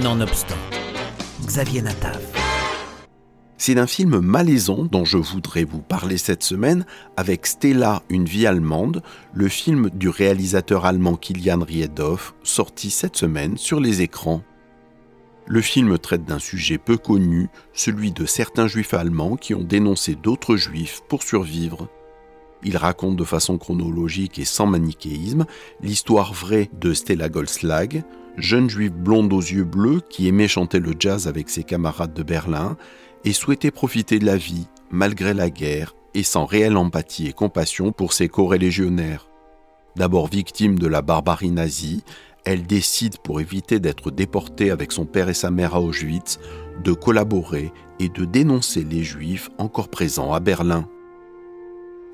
Nonobstant, Xavier Natav. C'est d'un film malaisant dont je voudrais vous parler cette semaine avec Stella, une vie allemande, le film du réalisateur allemand Kilian Riedhoff, sorti cette semaine sur les écrans. Le film traite d'un sujet peu connu, celui de certains juifs allemands qui ont dénoncé d'autres juifs pour survivre. Il raconte de façon chronologique et sans manichéisme l'histoire vraie de Stella Goldslag, jeune juive blonde aux yeux bleus qui aimait chanter le jazz avec ses camarades de Berlin et souhaitait profiter de la vie malgré la guerre et sans réelle empathie et compassion pour ses corps-légionnaires. D'abord victime de la barbarie nazie, elle décide, pour éviter d'être déportée avec son père et sa mère à Auschwitz, de collaborer et de dénoncer les juifs encore présents à Berlin.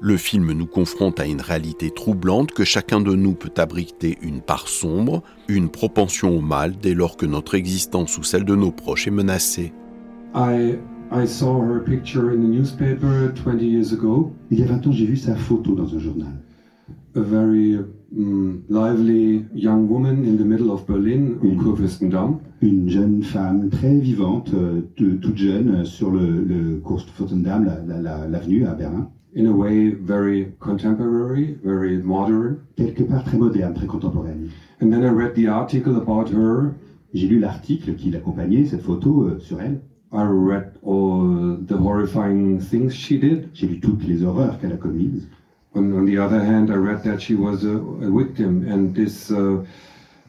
Le film nous confronte à une réalité troublante que chacun de nous peut abriter une part sombre, une propension au mal dès lors que notre existence ou celle de nos proches est menacée. I, I saw her picture in the newspaper 20 years ago. Il y a 20 ans, j'ai vu sa photo dans un journal. A very um, lively young woman in the middle of Berlin, Une- au Kurfürstendamm. Une jeune femme très vivante, euh, de- toute jeune, euh, sur le, le Kurfürstendamm, la- la- la- l'avenue à Berlin. In a way very contemporary, very modern. Quelque part très moderne, très contemporaine. And then I read the article about her. J'ai lu l'article qui l'accompagnait, cette photo euh, sur elle. I read all the horrifying things she did. J'ai lu toutes les horreurs qu'elle a commises. On, on the other hand, I read that she was a, a victim, and this uh,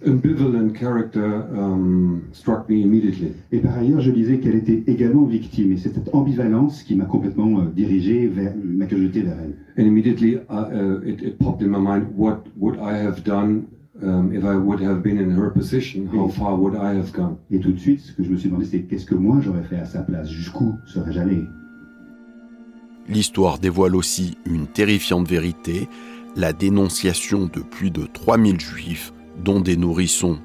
ambivalent character um, struck me immediately. Et par ailleurs, je lisais qu'elle était également victime. Et c'est cette ambivalence qui m'a complètement euh, dirigé vers, m'a curiosité vers elle. And immediately uh, uh, it, it popped in my mind, what would I have done um, if I would have been in her position? How far would I have gone? Et tout de suite, ce que je me suis demandé, c'est qu'est-ce que moi j'aurais fait à sa place? Jusqu'où serais-je allé? L'histoire dévoile aussi une terrifiante vérité, la dénonciation de plus de 3000 juifs, dont des nourrissons.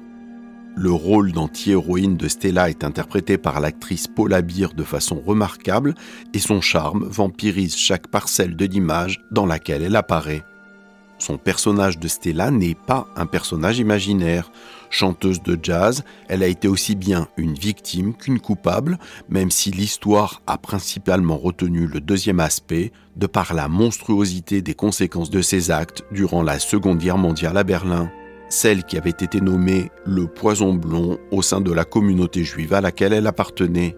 Le rôle d'anti-héroïne de Stella est interprété par l'actrice Paula Beer de façon remarquable et son charme vampirise chaque parcelle de l'image dans laquelle elle apparaît. Son personnage de Stella n'est pas un personnage imaginaire. Chanteuse de jazz, elle a été aussi bien une victime qu'une coupable, même si l'histoire a principalement retenu le deuxième aspect, de par la monstruosité des conséquences de ses actes durant la Seconde Guerre mondiale à Berlin. Celle qui avait été nommée le poison blond au sein de la communauté juive à laquelle elle appartenait.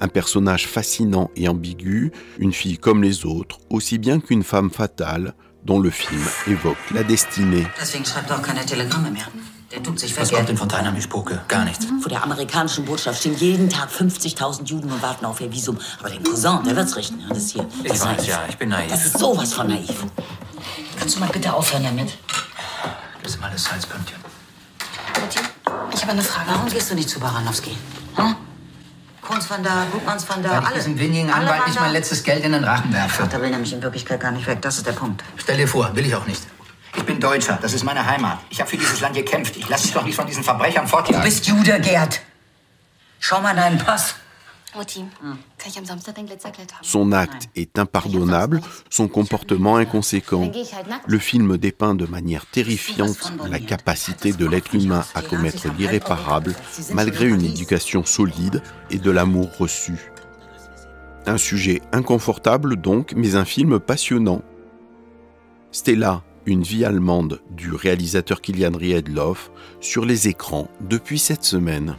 Un personnage fascinant et ambigu, une fille comme les autres, aussi bien qu'une femme fatale, dont le film évoque la destinée. Deswegen schreibt er auch keine Telegramme mehr. Der tut sich Was kommt denn von deiner Mischpoke? Gar nichts. Vor der amerikanischen Botschaft stehen jeden Tag 50.000 Juden und warten auf ihr Visum. Aber den Cousin, der wird's richten. Das ist hier. Ich das weiß, naiv. ja, ich bin naiv. Das ist sowas von naiv. Kannst du mal bitte aufhören damit? Das ist alles Salzkörnchen. Ich habe eine Frage. Warum gehst du nicht zu Baranowski? Hm? Kunz van da, Gutmanns van da, Weil ich alle. diesem windigen Alle Anwalt waren nicht da. mein letztes Geld in den Rachen werfe. Der will nämlich in Wirklichkeit gar nicht weg. Das ist der Punkt. Stell dir vor, will ich auch nicht. Ich bin Deutscher, das ist meine Heimat. Ich habe für dieses Land gekämpft. Ich lasse mich doch nicht von diesen Verbrechern Du fortjagen. bist Jude, Gerd. Schau mal deinen Pass. Son acte est impardonnable, son comportement inconséquent. Le film dépeint de manière terrifiante la capacité de l'être humain à commettre l'irréparable malgré une éducation solide et de l'amour reçu. Un sujet inconfortable donc, mais un film passionnant. Stella, une vie allemande du réalisateur Kilian Riedloff sur les écrans depuis cette semaine.